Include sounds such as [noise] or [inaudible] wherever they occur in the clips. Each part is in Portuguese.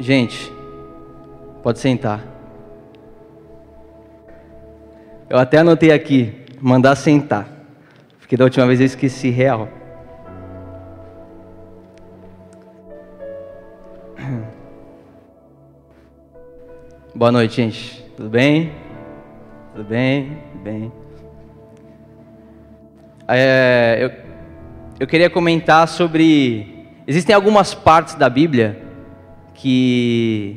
Gente, pode sentar. Eu até anotei aqui, mandar sentar. Porque da última vez eu esqueci real. [clears throat] Boa noite, gente. Tudo bem? Tudo bem? Bem. É, eu, eu queria comentar sobre. Existem algumas partes da Bíblia que,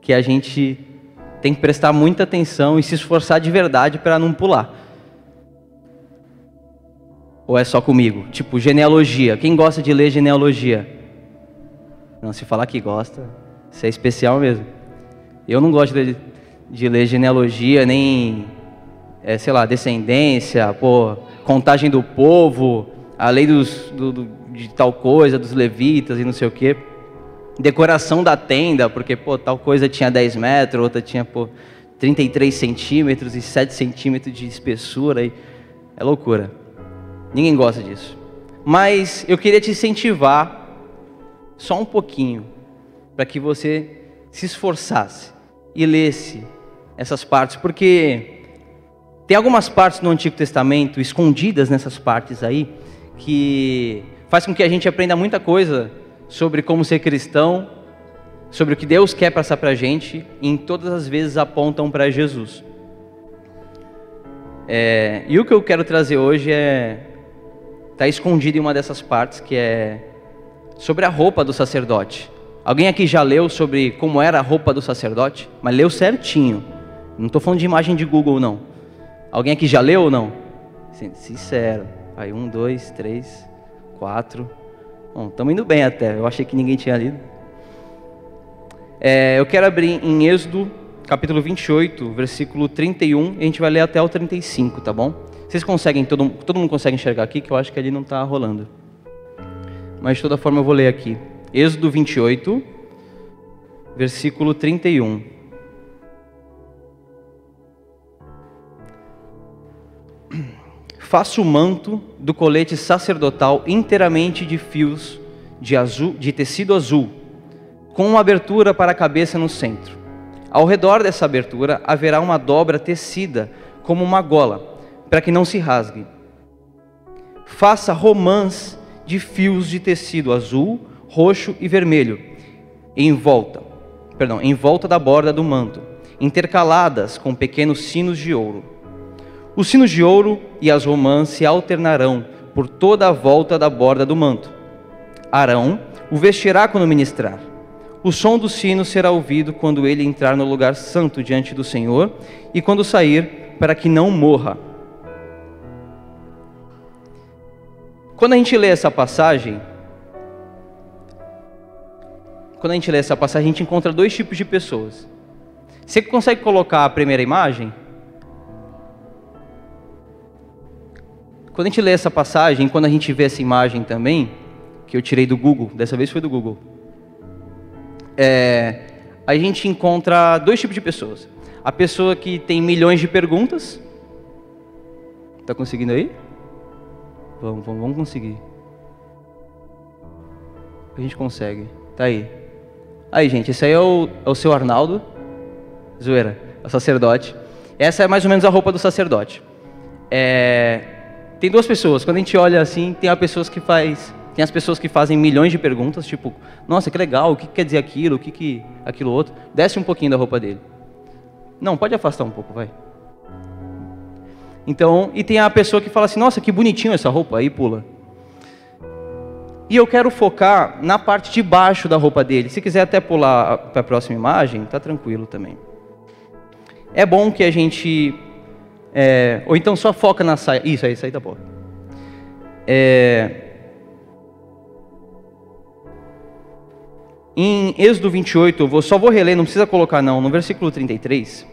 que a gente tem que prestar muita atenção e se esforçar de verdade para não pular. Ou é só comigo? Tipo, genealogia. Quem gosta de ler genealogia? Não, se falar que gosta, isso é especial mesmo. Eu não gosto de, de ler genealogia, nem, é, sei lá, descendência, pô, contagem do povo, a lei dos, do, do, de tal coisa, dos levitas e não sei o quê decoração da tenda, porque pô, tal coisa tinha 10 metros, outra tinha pô, 33 centímetros e 7 centímetros de espessura. E... É loucura. Ninguém gosta disso. Mas eu queria te incentivar só um pouquinho para que você se esforçasse e lesse essas partes, porque tem algumas partes no Antigo Testamento escondidas nessas partes aí que faz com que a gente aprenda muita coisa sobre como ser cristão, sobre o que Deus quer passar para a gente, e em todas as vezes apontam para Jesus. É, e o que eu quero trazer hoje é está escondido em uma dessas partes que é sobre a roupa do sacerdote. Alguém aqui já leu sobre como era a roupa do sacerdote? Mas leu certinho. Não estou falando de imagem de Google não. Alguém aqui já leu ou não? Sincero. Aí um, dois, três, quatro. Estamos indo bem até. Eu achei que ninguém tinha lido. É, eu quero abrir em Êxodo, capítulo 28, versículo 31, e a gente vai ler até o 35, tá bom? Vocês conseguem, todo, todo mundo consegue enxergar aqui, que eu acho que ali não está rolando. Mas de toda forma eu vou ler aqui. Êxodo 28, versículo 31. Faça o manto do colete sacerdotal inteiramente de fios de, azul, de tecido azul, com uma abertura para a cabeça no centro. Ao redor dessa abertura haverá uma dobra tecida como uma gola, para que não se rasgue. Faça romãs de fios de tecido azul, roxo e vermelho em volta, perdão, em volta da borda do manto, intercaladas com pequenos sinos de ouro. Os sinos de ouro e as romãs se alternarão por toda a volta da borda do manto. Arão o vestirá quando ministrar. O som do sino será ouvido quando ele entrar no lugar santo diante do Senhor e quando sair, para que não morra. Quando a gente lê essa passagem, quando a gente lê essa passagem, a gente encontra dois tipos de pessoas. Você consegue colocar a primeira imagem? Quando a gente lê essa passagem, quando a gente vê essa imagem também, que eu tirei do Google, dessa vez foi do Google, é, a gente encontra dois tipos de pessoas. A pessoa que tem milhões de perguntas. Está conseguindo aí? Vamos, vamos, vamos conseguir. A gente consegue. Tá aí. Aí, gente, esse aí é o, é o seu Arnaldo. Zoeira, é o sacerdote. Essa é mais ou menos a roupa do sacerdote. É, tem duas pessoas. Quando a gente olha assim, tem as pessoas que faz, tem as pessoas que fazem milhões de perguntas, tipo, nossa, que legal, o que quer dizer aquilo, o que que aquilo outro. Desce um pouquinho da roupa dele. Não, pode afastar um pouco, vai. Então, e tem a pessoa que fala assim, nossa, que bonitinho essa roupa, aí pula. E eu quero focar na parte de baixo da roupa dele. Se quiser até pular para a próxima imagem, tá tranquilo também. É bom que a gente é, ou então só foca na saia. Isso aí, isso aí tá bom. É, em Êxodo 28, eu vou, só vou reler, não precisa colocar não, no versículo 33,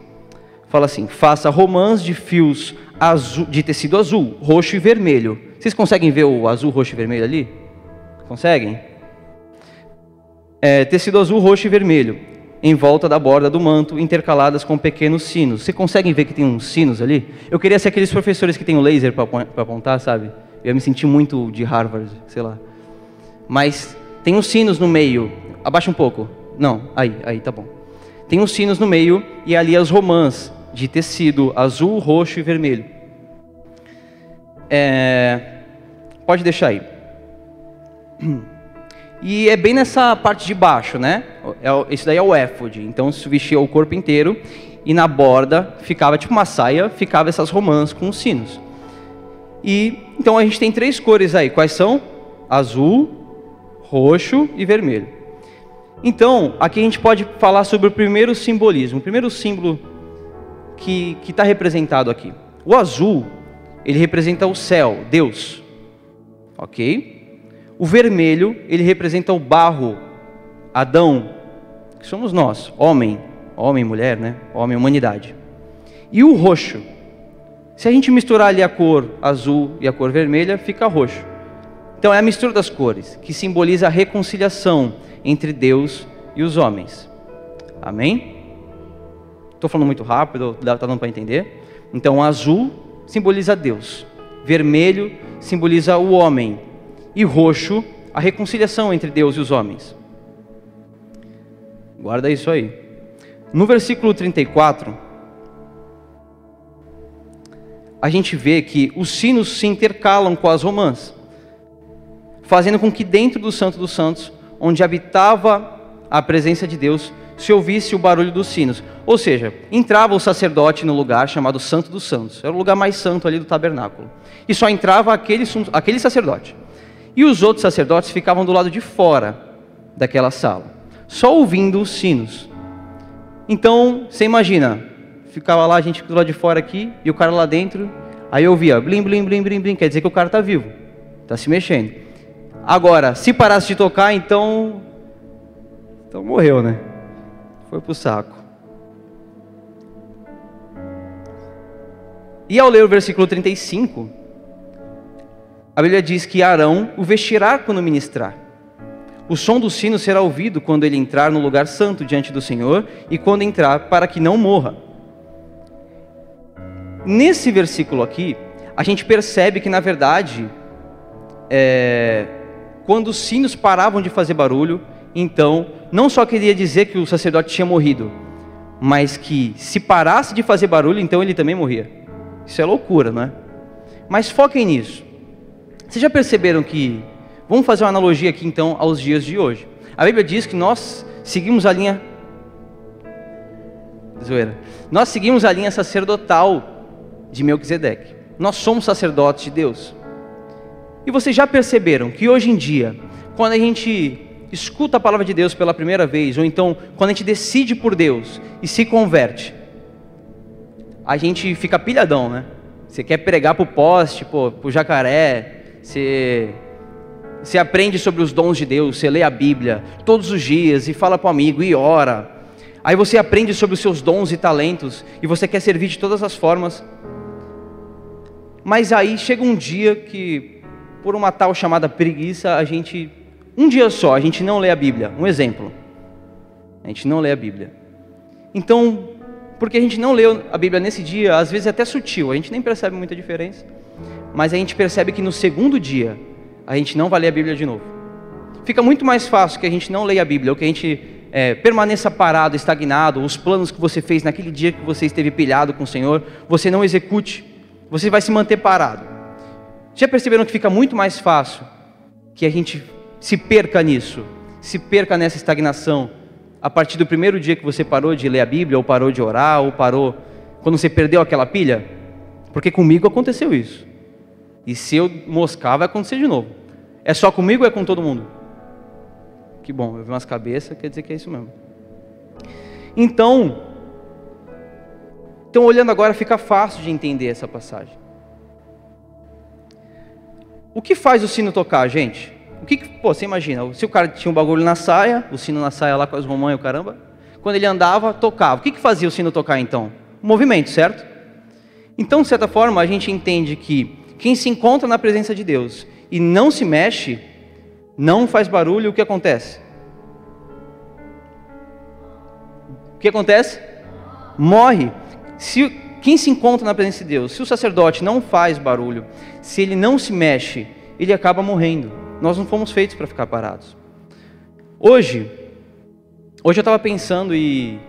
fala assim: faça romãs de fios azul, de tecido azul, roxo e vermelho. Vocês conseguem ver o azul, roxo e vermelho ali? Conseguem? É, tecido azul, roxo e vermelho em volta da borda do manto, intercaladas com pequenos sinos. Você consegue ver que tem uns sinos ali? Eu queria ser aqueles professores que tem o laser para apontar, sabe? Eu ia me sentir muito de Harvard, sei lá. Mas tem uns sinos no meio. Abaixa um pouco. Não, aí, aí tá bom. Tem os sinos no meio e ali as romãs de tecido azul, roxo e vermelho. É, pode deixar aí. [clears throat] E é bem nessa parte de baixo, né? É, esse daí é o éfode. Então se vestia o corpo inteiro e na borda ficava tipo uma saia, ficava essas romãs com os sinos. E então a gente tem três cores aí. Quais são? Azul, roxo e vermelho. Então, aqui a gente pode falar sobre o primeiro simbolismo, o primeiro símbolo que está representado aqui. O azul, ele representa o céu, Deus. Ok? O vermelho, ele representa o barro, Adão, que somos nós, homem, homem, mulher, né? Homem, humanidade. E o roxo, se a gente misturar ali a cor azul e a cor vermelha, fica roxo. Então é a mistura das cores, que simboliza a reconciliação entre Deus e os homens. Amém? Estou falando muito rápido, está dando para entender? Então, azul simboliza Deus, vermelho simboliza o homem, e roxo, a reconciliação entre Deus e os homens. Guarda isso aí. No versículo 34, a gente vê que os sinos se intercalam com as romãs, fazendo com que dentro do Santo dos Santos, onde habitava a presença de Deus, se ouvisse o barulho dos sinos. Ou seja, entrava o sacerdote no lugar chamado Santo dos Santos, era o lugar mais santo ali do tabernáculo, e só entrava aquele, aquele sacerdote. E os outros sacerdotes ficavam do lado de fora daquela sala, só ouvindo os sinos. Então, você imagina, ficava lá a gente do lado de fora aqui e o cara lá dentro. Aí eu ouvia blim, blim, blim, blim, blim. Quer dizer que o cara está vivo, está se mexendo. Agora, se parasse de tocar, então. Então morreu, né? Foi pro saco. E ao ler o versículo 35, a Bíblia diz que Arão o vestirá quando ministrar. O som do sino será ouvido quando ele entrar no lugar santo diante do Senhor e quando entrar, para que não morra. Nesse versículo aqui, a gente percebe que, na verdade, é, quando os sinos paravam de fazer barulho, então, não só queria dizer que o sacerdote tinha morrido, mas que se parasse de fazer barulho, então ele também morria. Isso é loucura, não é? Mas foquem nisso. Vocês já perceberam que. Vamos fazer uma analogia aqui então aos dias de hoje. A Bíblia diz que nós seguimos a linha. Zoeira. Nós seguimos a linha sacerdotal de Melquisedeque. Nós somos sacerdotes de Deus. E vocês já perceberam que hoje em dia, quando a gente escuta a palavra de Deus pela primeira vez, ou então quando a gente decide por Deus e se converte, a gente fica pilhadão, né? Você quer pregar para o poste, para o jacaré, você, você aprende sobre os dons de Deus, você lê a Bíblia todos os dias e fala para o amigo e ora. Aí você aprende sobre os seus dons e talentos e você quer servir de todas as formas. Mas aí chega um dia que, por uma tal chamada preguiça, a gente, um dia só, a gente não lê a Bíblia. Um exemplo. A gente não lê a Bíblia. Então, porque a gente não leu a Bíblia nesse dia, às vezes é até sutil, a gente nem percebe muita diferença. Mas a gente percebe que no segundo dia, a gente não vai ler a Bíblia de novo. Fica muito mais fácil que a gente não leia a Bíblia, ou que a gente é, permaneça parado, estagnado, os planos que você fez naquele dia que você esteve pilhado com o Senhor, você não execute você vai se manter parado. Já perceberam que fica muito mais fácil que a gente se perca nisso, se perca nessa estagnação, a partir do primeiro dia que você parou de ler a Bíblia, ou parou de orar, ou parou quando você perdeu aquela pilha? Porque comigo aconteceu isso. E se eu moscar, vai acontecer de novo. É só comigo ou é com todo mundo? Que bom, eu vi umas cabeças, quer dizer que é isso mesmo. Então, então, olhando agora, fica fácil de entender essa passagem. O que faz o sino tocar, gente? O que, pô, você imagina, se o cara tinha um bagulho na saia, o sino na saia lá com as romãs e o caramba, quando ele andava, tocava. O que, que fazia o sino tocar então? O movimento, certo? Então, de certa forma, a gente entende que quem se encontra na presença de Deus e não se mexe, não faz barulho, o que acontece? O que acontece? Morre. Se quem se encontra na presença de Deus, se o sacerdote não faz barulho, se ele não se mexe, ele acaba morrendo. Nós não fomos feitos para ficar parados. Hoje, hoje eu estava pensando e,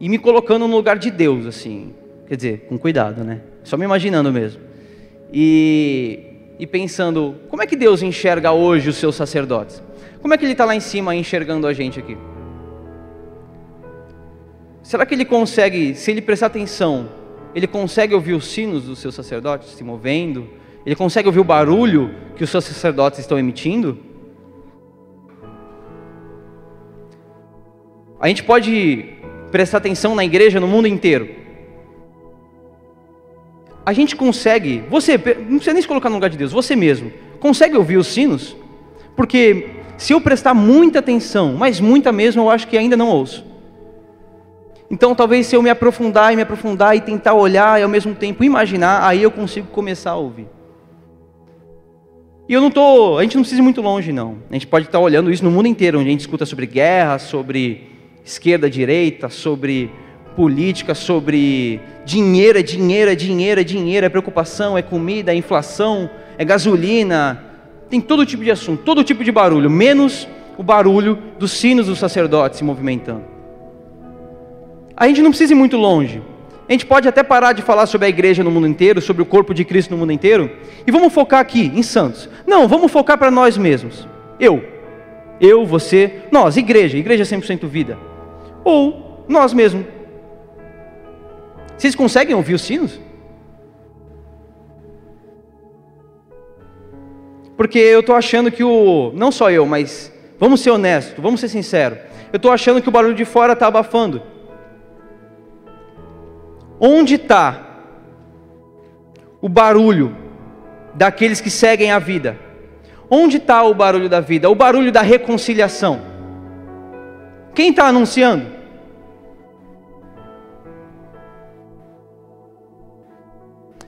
e me colocando no lugar de Deus, assim. Quer dizer, com cuidado, né? Só me imaginando mesmo. E, e pensando, como é que Deus enxerga hoje os seus sacerdotes? Como é que Ele está lá em cima enxergando a gente aqui? Será que Ele consegue, se Ele prestar atenção, Ele consegue ouvir os sinos dos seus sacerdotes se movendo? Ele consegue ouvir o barulho que os seus sacerdotes estão emitindo? A gente pode prestar atenção na igreja no mundo inteiro. A gente consegue, você, não precisa nem se colocar no lugar de Deus, você mesmo, consegue ouvir os sinos? Porque se eu prestar muita atenção, mas muita mesmo, eu acho que ainda não ouço. Então, talvez se eu me aprofundar e me aprofundar e tentar olhar e ao mesmo tempo imaginar, aí eu consigo começar a ouvir. E eu não tô, a gente não precisa ir muito longe não. A gente pode estar olhando isso no mundo inteiro, onde a gente escuta sobre guerra, sobre esquerda, direita, sobre política, sobre dinheiro, é dinheiro, é dinheiro, é dinheiro, é preocupação, é comida, é inflação, é gasolina. Tem todo tipo de assunto, todo tipo de barulho, menos o barulho dos sinos dos sacerdotes se movimentando. A gente não precisa ir muito longe. A gente pode até parar de falar sobre a igreja no mundo inteiro, sobre o corpo de Cristo no mundo inteiro, e vamos focar aqui em Santos. Não, vamos focar para nós mesmos. Eu, eu, você, nós, igreja, igreja 100% vida. Ou nós mesmos. Vocês conseguem ouvir os sinos? Porque eu estou achando que o. Não só eu, mas vamos ser honestos, vamos ser sinceros. Eu estou achando que o barulho de fora está abafando. Onde está o barulho daqueles que seguem a vida? Onde está o barulho da vida? O barulho da reconciliação. Quem está anunciando?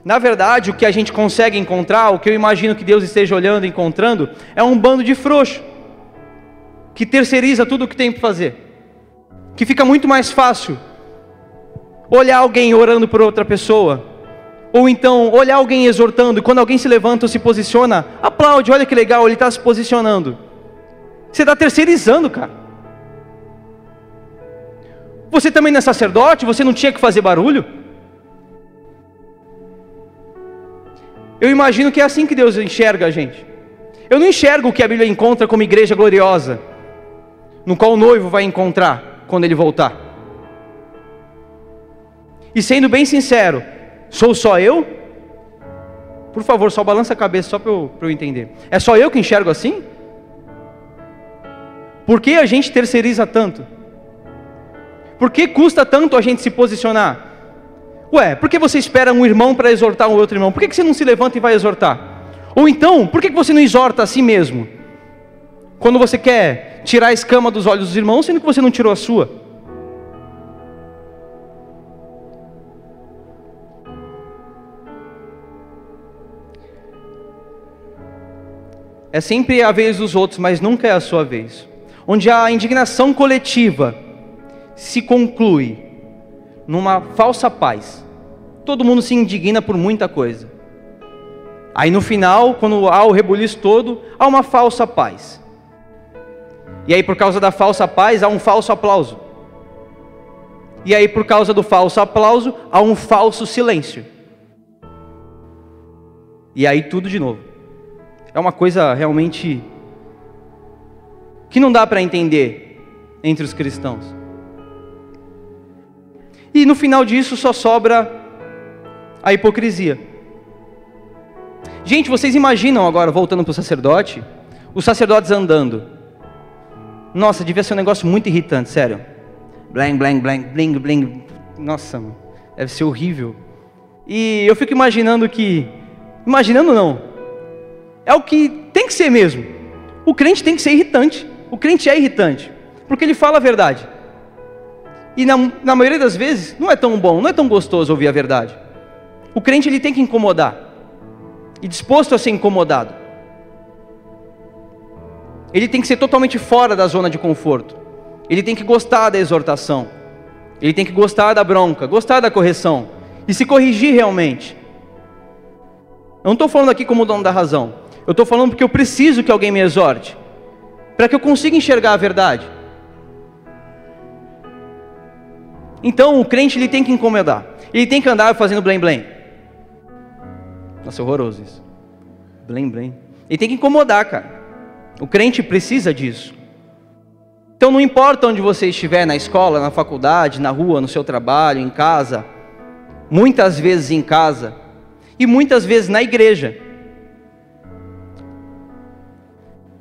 Na verdade, o que a gente consegue encontrar, o que eu imagino que Deus esteja olhando e encontrando, é um bando de frouxo, que terceiriza tudo o que tem para fazer, que fica muito mais fácil olhar alguém orando por outra pessoa, ou então olhar alguém exortando, e quando alguém se levanta ou se posiciona, aplaude, olha que legal, ele está se posicionando. Você está terceirizando, cara. Você também não é sacerdote, você não tinha que fazer barulho? Eu imagino que é assim que Deus enxerga a gente. Eu não enxergo o que a Bíblia encontra como igreja gloriosa, no qual o noivo vai encontrar quando ele voltar. E sendo bem sincero, sou só eu? Por favor, só balança a cabeça só para eu, eu entender. É só eu que enxergo assim? Por que a gente terceiriza tanto? Por que custa tanto a gente se posicionar? Ué, por que você espera um irmão para exortar um outro irmão? Por que você não se levanta e vai exortar? Ou então, por que você não exorta a si mesmo? Quando você quer tirar a escama dos olhos dos irmãos, sendo que você não tirou a sua? É sempre a vez dos outros, mas nunca é a sua vez. Onde a indignação coletiva se conclui numa falsa paz. Todo mundo se indigna por muita coisa. Aí no final, quando há o rebuliço todo, há uma falsa paz. E aí por causa da falsa paz, há um falso aplauso. E aí por causa do falso aplauso, há um falso silêncio. E aí tudo de novo é uma coisa realmente que não dá para entender entre os cristãos. E no final disso só sobra a hipocrisia. Gente, vocês imaginam agora, voltando para o sacerdote, os sacerdotes andando. Nossa, devia ser um negócio muito irritante, sério. Blang, blang, blang, bling, bling. Nossa, deve ser horrível. E eu fico imaginando que. Imaginando não, é o que tem que ser mesmo. O crente tem que ser irritante. O crente é irritante, porque ele fala a verdade. E na, na maioria das vezes não é tão bom, não é tão gostoso ouvir a verdade. O crente ele tem que incomodar e disposto a ser incomodado. Ele tem que ser totalmente fora da zona de conforto. Ele tem que gostar da exortação. Ele tem que gostar da bronca, gostar da correção e se corrigir realmente. Eu não estou falando aqui como dono da razão. Eu estou falando porque eu preciso que alguém me exorte, para que eu consiga enxergar a verdade. Então o crente ele tem que incomodar. Ele tem que andar fazendo blém blém. Nossa, é horroroso isso. Blém blém. Ele tem que incomodar, cara. O crente precisa disso. Então não importa onde você estiver, na escola, na faculdade, na rua, no seu trabalho, em casa, muitas vezes em casa e muitas vezes na igreja.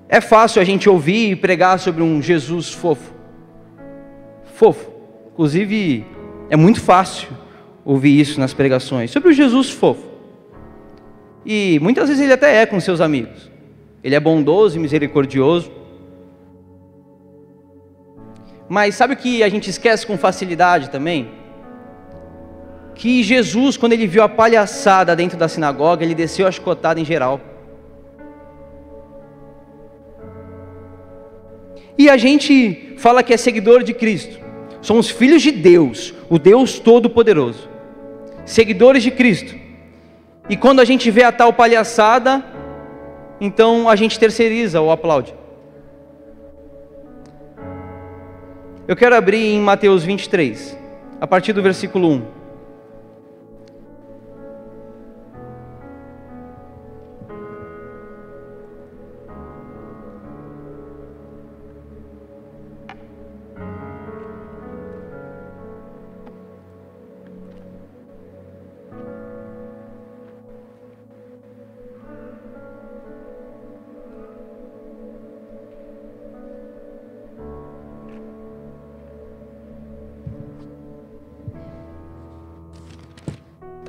É fácil a gente ouvir e pregar sobre um Jesus fofo. Fofo. Inclusive, é muito fácil ouvir isso nas pregações. Sobre o Jesus fofo. E muitas vezes ele até é com seus amigos. Ele é bondoso e misericordioso. Mas sabe o que a gente esquece com facilidade também? Que Jesus, quando ele viu a palhaçada dentro da sinagoga, ele desceu a chicotada em geral. E a gente fala que é seguidor de Cristo. Somos filhos de Deus, o Deus Todo-Poderoso. Seguidores de Cristo. E quando a gente vê a tal palhaçada, então a gente terceiriza ou aplaude. Eu quero abrir em Mateus 23, a partir do versículo 1.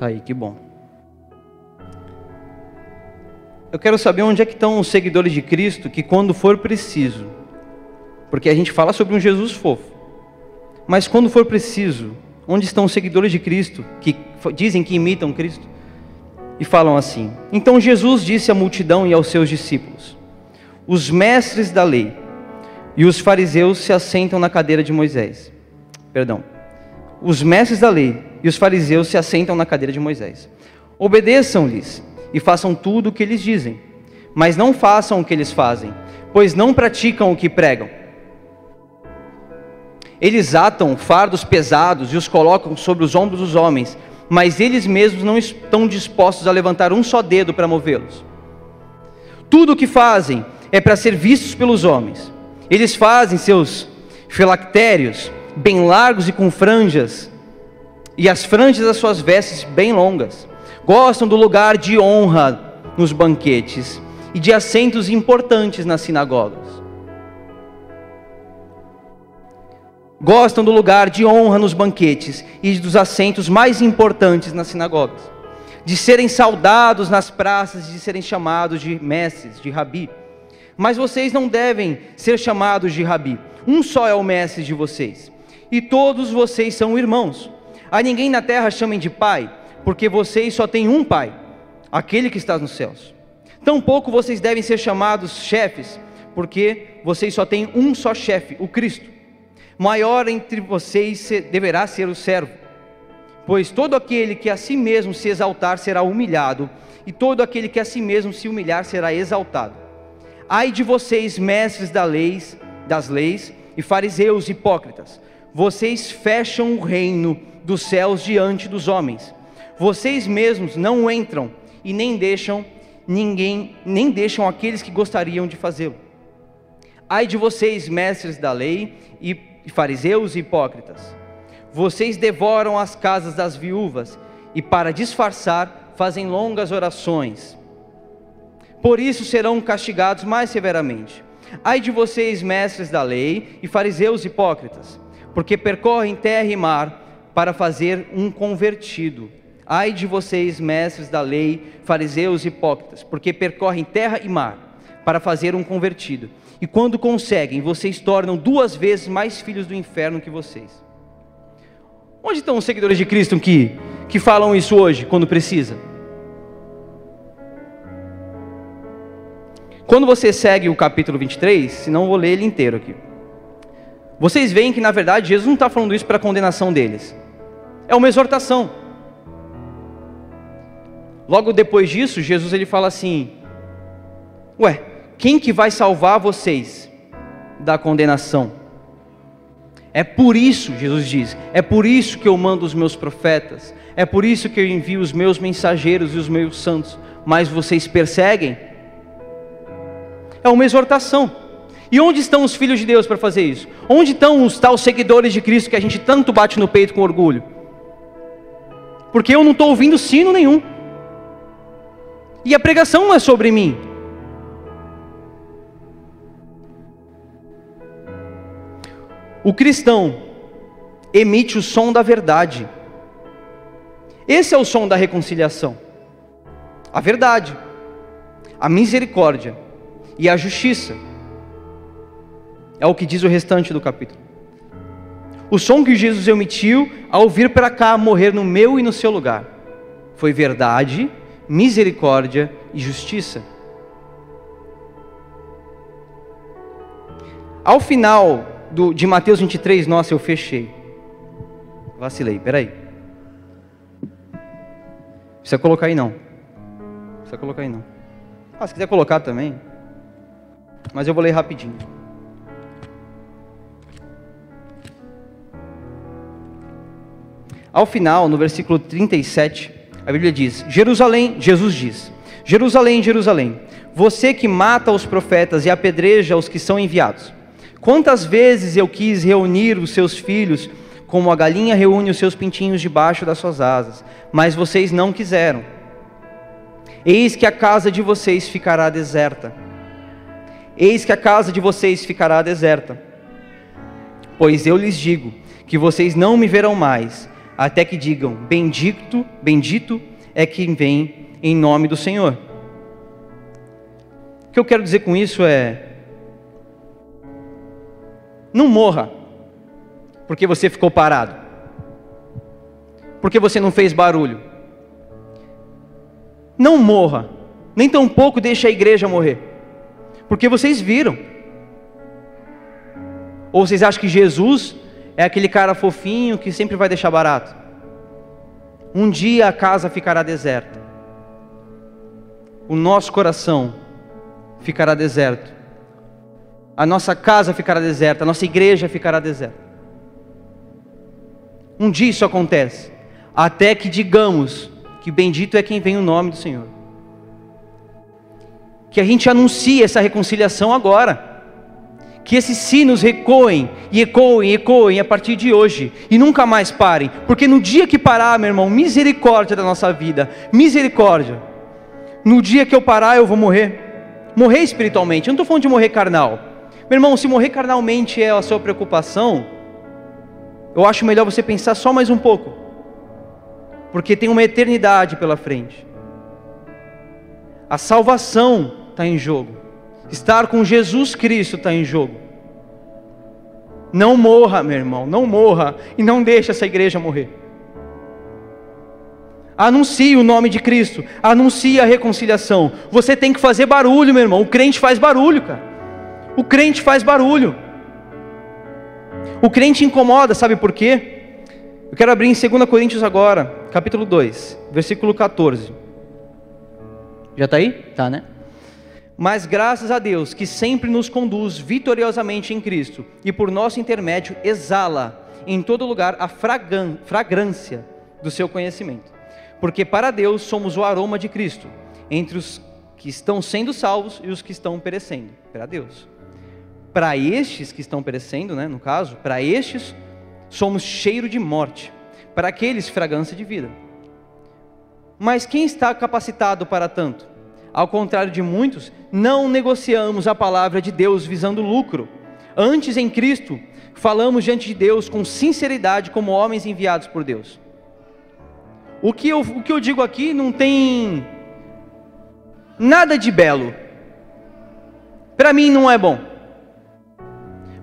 Aí, que bom. Eu quero saber onde é que estão os seguidores de Cristo que quando for preciso, porque a gente fala sobre um Jesus fofo, mas quando for preciso, onde estão os seguidores de Cristo que dizem que imitam Cristo e falam assim? Então Jesus disse à multidão e aos seus discípulos: Os mestres da lei e os fariseus se assentam na cadeira de Moisés. Perdão. Os mestres da lei e os fariseus se assentam na cadeira de Moisés. Obedeçam-lhes e façam tudo o que eles dizem, mas não façam o que eles fazem, pois não praticam o que pregam. Eles atam fardos pesados e os colocam sobre os ombros dos homens, mas eles mesmos não estão dispostos a levantar um só dedo para movê-los. Tudo o que fazem é para ser vistos pelos homens. Eles fazem seus filactérios bem largos e com franjas e as franjas das suas vestes bem longas. Gostam do lugar de honra nos banquetes e de assentos importantes nas sinagogas. Gostam do lugar de honra nos banquetes e dos assentos mais importantes nas sinagogas. De serem saudados nas praças e de serem chamados de mestres, de rabi. Mas vocês não devem ser chamados de rabi. Um só é o mestre de vocês. E todos vocês são irmãos. A ninguém na terra chamem de pai, porque vocês só têm um pai, aquele que está nos céus. Tampouco vocês devem ser chamados chefes, porque vocês só têm um só chefe, o Cristo. Maior entre vocês deverá ser o servo. Pois todo aquele que a si mesmo se exaltar será humilhado, e todo aquele que a si mesmo se humilhar será exaltado. Ai de vocês, mestres da leis, das leis, e fariseus hipócritas, vocês fecham o reino dos céus diante dos homens. Vocês mesmos não entram e nem deixam ninguém, nem deixam aqueles que gostariam de fazê-lo. Ai de vocês, mestres da lei e fariseus e hipócritas. Vocês devoram as casas das viúvas e para disfarçar fazem longas orações. Por isso serão castigados mais severamente. Ai de vocês, mestres da lei e fariseus hipócritas, porque percorrem terra e mar para fazer um convertido. Ai de vocês, mestres da lei, fariseus e hipócritas, porque percorrem terra e mar para fazer um convertido. E quando conseguem, vocês tornam duas vezes mais filhos do inferno que vocês. Onde estão os seguidores de Cristo que, que falam isso hoje, quando precisa? Quando você segue o capítulo 23, se não vou ler ele inteiro aqui. Vocês veem que na verdade Jesus não está falando isso para condenação deles. É uma exortação. Logo depois disso, Jesus ele fala assim: Ué, quem que vai salvar vocês da condenação? É por isso, Jesus diz, é por isso que eu mando os meus profetas, é por isso que eu envio os meus mensageiros e os meus santos, mas vocês perseguem. É uma exortação. E onde estão os filhos de Deus para fazer isso? Onde estão os tais seguidores de Cristo que a gente tanto bate no peito com orgulho? Porque eu não estou ouvindo sino nenhum. E a pregação não é sobre mim. O cristão emite o som da verdade. Esse é o som da reconciliação. A verdade, a misericórdia e a justiça. É o que diz o restante do capítulo. O som que Jesus emitiu ao vir para cá morrer no meu e no seu lugar foi verdade, misericórdia e justiça. Ao final do, de Mateus 23, nossa, eu fechei. Vacilei, peraí. Precisa colocar aí não. Precisa colocar aí não. Ah, se quiser colocar também. Mas eu vou ler rapidinho. Ao final, no versículo 37, a Bíblia diz: Jerusalém, Jesus diz: Jerusalém, Jerusalém, você que mata os profetas e apedreja os que são enviados. Quantas vezes eu quis reunir os seus filhos, como a galinha reúne os seus pintinhos debaixo das suas asas, mas vocês não quiseram. Eis que a casa de vocês ficará deserta. Eis que a casa de vocês ficará deserta. Pois eu lhes digo que vocês não me verão mais até que digam: Bendito, bendito é quem vem em nome do Senhor. O que eu quero dizer com isso é: não morra, porque você ficou parado, porque você não fez barulho. Não morra, nem tampouco deixe a igreja morrer, porque vocês viram. Ou vocês acham que Jesus é aquele cara fofinho que sempre vai deixar barato. Um dia a casa ficará deserta. O nosso coração ficará deserto. A nossa casa ficará deserta, a nossa igreja ficará deserta. Um dia isso acontece, até que digamos que bendito é quem vem o nome do Senhor. Que a gente anuncie essa reconciliação agora que esses sinos ecoem e ecoem, ecoem a partir de hoje e nunca mais parem, porque no dia que parar, meu irmão, misericórdia da nossa vida, misericórdia. No dia que eu parar, eu vou morrer, morrer espiritualmente. Eu não estou falando de morrer carnal, meu irmão. Se morrer carnalmente é a sua preocupação, eu acho melhor você pensar só mais um pouco, porque tem uma eternidade pela frente. A salvação está em jogo. Estar com Jesus Cristo está em jogo. Não morra, meu irmão, não morra e não deixe essa igreja morrer. Anuncie o nome de Cristo, anuncie a reconciliação. Você tem que fazer barulho, meu irmão. O crente faz barulho, cara. O crente faz barulho. O crente incomoda, sabe por quê? Eu quero abrir em 2 Coríntios agora, capítulo 2, versículo 14. Já está aí? Tá, né? Mas graças a Deus que sempre nos conduz vitoriosamente em Cristo e por nosso intermédio exala em todo lugar a fragrância do seu conhecimento. Porque para Deus somos o aroma de Cristo entre os que estão sendo salvos e os que estão perecendo. Para Deus. Para estes que estão perecendo, né, no caso, para estes somos cheiro de morte, para aqueles fragrância de vida. Mas quem está capacitado para tanto? Ao contrário de muitos, não negociamos a palavra de Deus visando lucro. Antes, em Cristo, falamos diante de Deus com sinceridade, como homens enviados por Deus. O que eu, o que eu digo aqui não tem nada de belo. Para mim não é bom.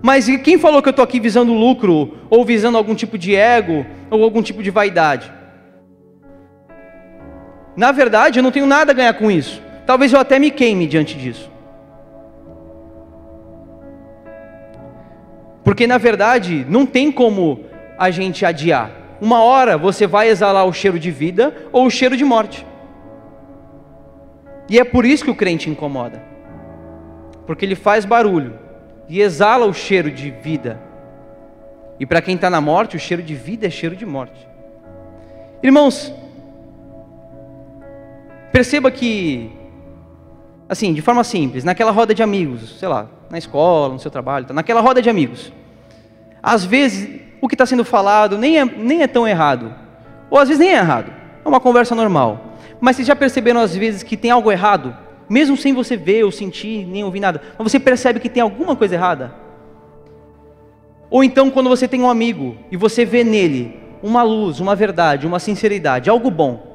Mas quem falou que eu estou aqui visando lucro, ou visando algum tipo de ego, ou algum tipo de vaidade? Na verdade, eu não tenho nada a ganhar com isso. Talvez eu até me queime diante disso. Porque na verdade não tem como a gente adiar. Uma hora você vai exalar o cheiro de vida ou o cheiro de morte. E é por isso que o crente incomoda. Porque ele faz barulho e exala o cheiro de vida. E para quem está na morte, o cheiro de vida é cheiro de morte. Irmãos, perceba que, assim, de forma simples, naquela roda de amigos, sei lá, na escola, no seu trabalho, tá, naquela roda de amigos, às vezes o que está sendo falado nem é, nem é tão errado, ou às vezes nem é errado, é uma conversa normal. Mas vocês já perceberam às vezes que tem algo errado, mesmo sem você ver ou sentir, nem ouvir nada, mas você percebe que tem alguma coisa errada? Ou então quando você tem um amigo e você vê nele uma luz, uma verdade, uma sinceridade, algo bom.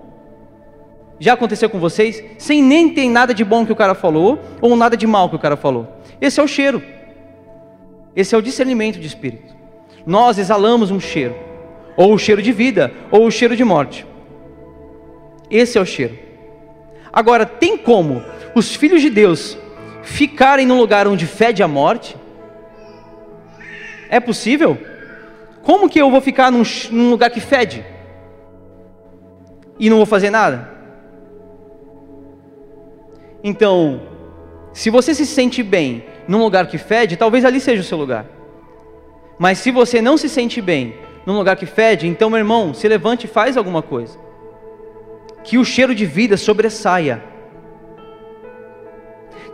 Já aconteceu com vocês? Sem nem ter nada de bom que o cara falou ou nada de mal que o cara falou. Esse é o cheiro. Esse é o discernimento de espírito. Nós exalamos um cheiro, ou o cheiro de vida, ou o cheiro de morte. Esse é o cheiro. Agora, tem como os filhos de Deus ficarem num lugar onde fede a morte? É possível? Como que eu vou ficar num, num lugar que fede? E não vou fazer nada? Então, se você se sente bem num lugar que fede, talvez ali seja o seu lugar. Mas se você não se sente bem num lugar que fede, então, meu irmão, se levante e faz alguma coisa. Que o cheiro de vida sobressaia.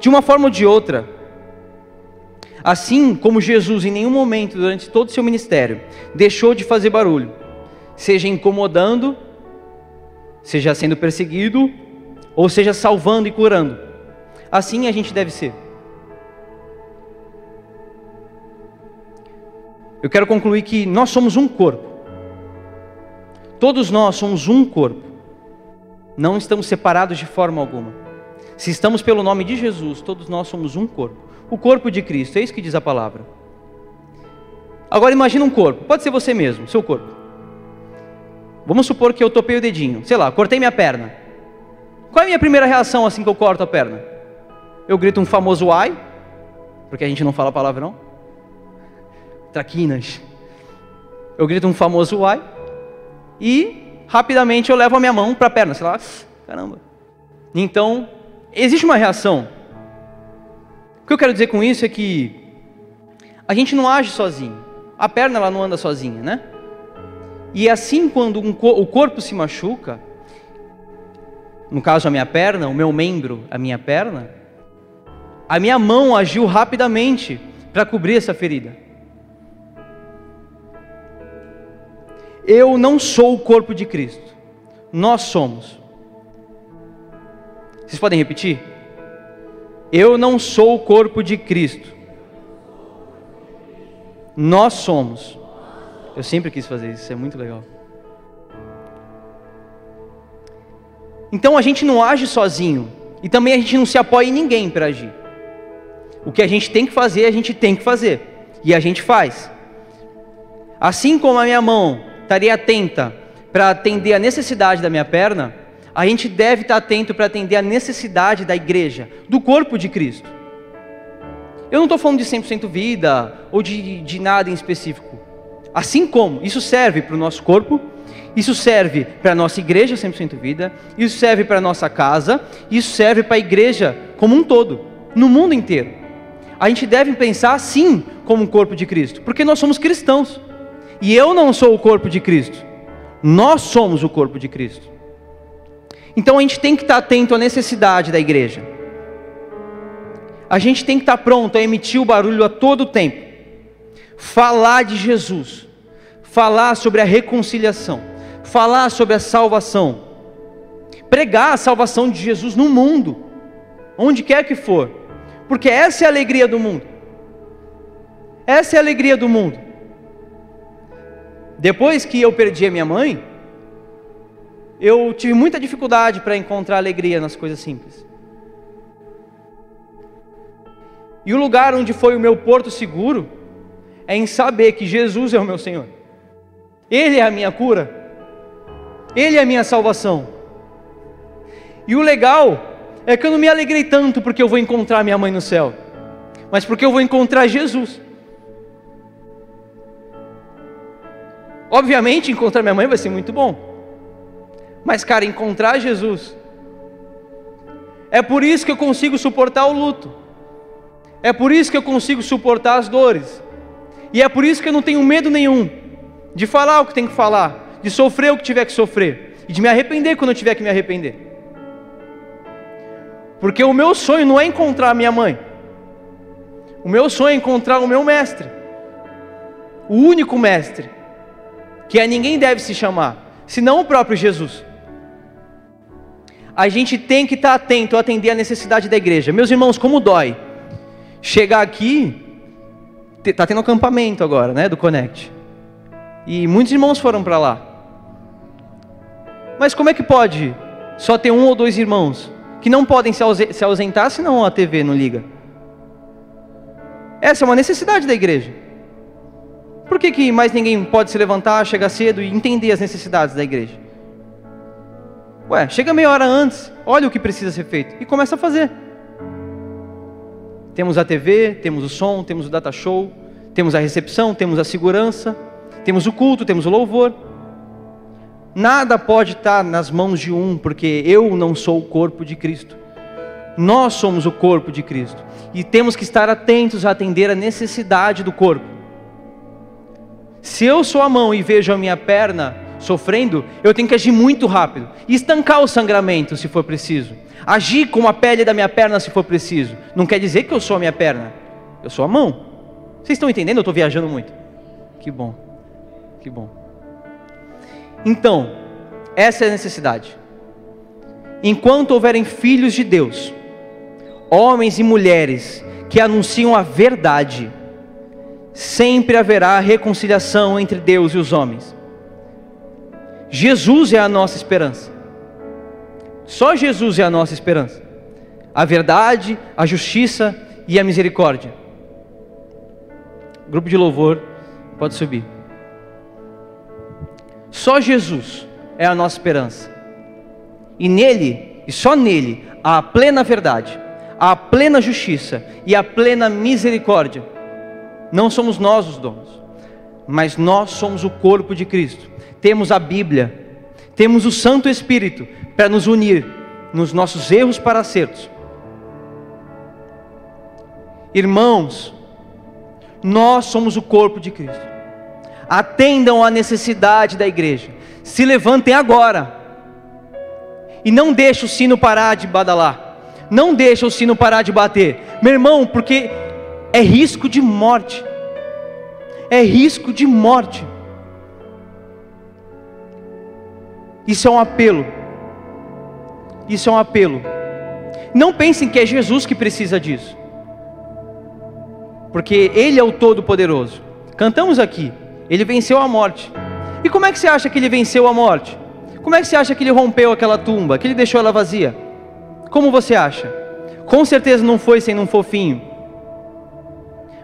De uma forma ou de outra, Assim como Jesus, em nenhum momento durante todo o seu ministério, deixou de fazer barulho, seja incomodando, seja sendo perseguido, ou seja salvando e curando. Assim a gente deve ser. Eu quero concluir que nós somos um corpo. Todos nós somos um corpo. Não estamos separados de forma alguma. Se estamos pelo nome de Jesus, todos nós somos um corpo o corpo de Cristo. É isso que diz a palavra. Agora imagina um corpo, pode ser você mesmo, seu corpo. Vamos supor que eu topei o dedinho, sei lá, cortei minha perna. Qual é a minha primeira reação assim que eu corto a perna? Eu grito um famoso ai, porque a gente não fala palavrão. Traquinas. Eu grito um famoso ai e rapidamente eu levo a minha mão para a perna, sei lá, caramba. Então, existe uma reação o que eu quero dizer com isso é que a gente não age sozinho. A perna ela não anda sozinha, né? E assim quando um, o corpo se machuca, no caso a minha perna, o meu membro, a minha perna, a minha mão agiu rapidamente para cobrir essa ferida. Eu não sou o corpo de Cristo. Nós somos. Vocês podem repetir? Eu não sou o corpo de Cristo. Nós somos. Eu sempre quis fazer isso, isso é muito legal. Então a gente não age sozinho. E também a gente não se apoia em ninguém para agir. O que a gente tem que fazer, a gente tem que fazer. E a gente faz. Assim como a minha mão estaria atenta para atender a necessidade da minha perna, a gente deve estar atento para atender a necessidade da igreja, do corpo de Cristo. Eu não estou falando de 100% vida ou de, de nada em específico. Assim como isso serve para o nosso corpo, isso serve para a nossa igreja 100% vida, isso serve para a nossa casa, isso serve para a igreja como um todo, no mundo inteiro. A gente deve pensar assim como um corpo de Cristo, porque nós somos cristãos. E eu não sou o corpo de Cristo. Nós somos o corpo de Cristo. Então a gente tem que estar atento à necessidade da igreja. A gente tem que estar pronto a emitir o barulho a todo tempo. Falar de Jesus. Falar sobre a reconciliação. Falar sobre a salvação. Pregar a salvação de Jesus no mundo. Onde quer que for. Porque essa é a alegria do mundo. Essa é a alegria do mundo. Depois que eu perdi a minha mãe, eu tive muita dificuldade para encontrar alegria nas coisas simples. E o lugar onde foi o meu porto seguro é em saber que Jesus é o meu Senhor. Ele é a minha cura. Ele é a minha salvação. E o legal é que eu não me alegrei tanto porque eu vou encontrar minha mãe no céu, mas porque eu vou encontrar Jesus. Obviamente, encontrar minha mãe vai ser muito bom. Mas, cara, encontrar Jesus. É por isso que eu consigo suportar o luto. É por isso que eu consigo suportar as dores. E é por isso que eu não tenho medo nenhum de falar o que tem que falar, de sofrer o que tiver que sofrer e de me arrepender quando eu tiver que me arrepender. Porque o meu sonho não é encontrar a minha mãe. O meu sonho é encontrar o meu mestre. O único mestre, que a ninguém deve se chamar, senão o próprio Jesus. A gente tem que estar atento atender a necessidade da igreja. Meus irmãos, como dói chegar aqui, está tendo acampamento agora, né, do Connect. E muitos irmãos foram para lá. Mas como é que pode só ter um ou dois irmãos que não podem se ausentar senão a TV não liga? Essa é uma necessidade da igreja. Por que, que mais ninguém pode se levantar, chegar cedo e entender as necessidades da igreja? Ué, chega meia hora antes, olha o que precisa ser feito e começa a fazer. Temos a TV, temos o som, temos o data show, temos a recepção, temos a segurança, temos o culto, temos o louvor. Nada pode estar nas mãos de um, porque eu não sou o corpo de Cristo. Nós somos o corpo de Cristo e temos que estar atentos a atender a necessidade do corpo. Se eu sou a mão e vejo a minha perna sofrendo, eu tenho que agir muito rápido e estancar o sangramento se for preciso. Agir com a pele da minha perna se for preciso. Não quer dizer que eu sou a minha perna, eu sou a mão. Vocês estão entendendo? Eu estou viajando muito. Que bom, que bom. Então, essa é a necessidade. Enquanto houverem filhos de Deus, homens e mulheres que anunciam a verdade, sempre haverá reconciliação entre Deus e os homens. Jesus é a nossa esperança. Só Jesus é a nossa esperança. A verdade, a justiça e a misericórdia. Grupo de louvor, pode subir. Só Jesus é a nossa esperança. E nele, e só nele, há a plena verdade, há a plena justiça e a plena misericórdia. Não somos nós os donos, mas nós somos o corpo de Cristo. Temos a Bíblia, temos o Santo Espírito para nos unir nos nossos erros para acertos. Irmãos, nós somos o corpo de Cristo. Atendam à necessidade da igreja. Se levantem agora. E não deixe o sino parar de badalar. Não deixe o sino parar de bater. Meu irmão, porque é risco de morte. É risco de morte. Isso é um apelo. Isso é um apelo. Não pensem que é Jesus que precisa disso porque Ele é o Todo-Poderoso. Cantamos aqui, Ele venceu a morte. E como é que você acha que Ele venceu a morte? Como é que você acha que Ele rompeu aquela tumba, que Ele deixou ela vazia? Como você acha? Com certeza não foi sem um fofinho,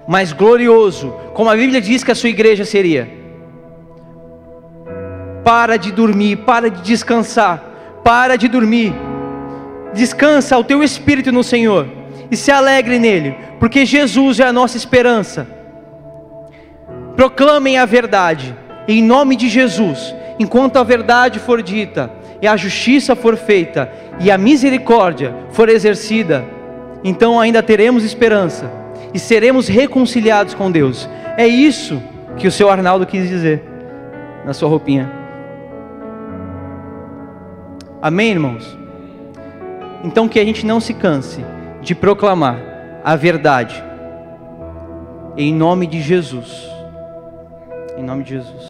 mas glorioso, como a Bíblia diz que a sua igreja seria. Para de dormir, para de descansar, para de dormir. Descansa o teu espírito no Senhor e se alegre nele, porque Jesus é a nossa esperança. Proclamem a verdade, em nome de Jesus, enquanto a verdade for dita, e a justiça for feita, e a misericórdia for exercida, então ainda teremos esperança e seremos reconciliados com Deus. É isso que o seu Arnaldo quis dizer na sua roupinha. Amém, irmãos? Então que a gente não se canse de proclamar a verdade. Em nome de Jesus. Em nome de Jesus.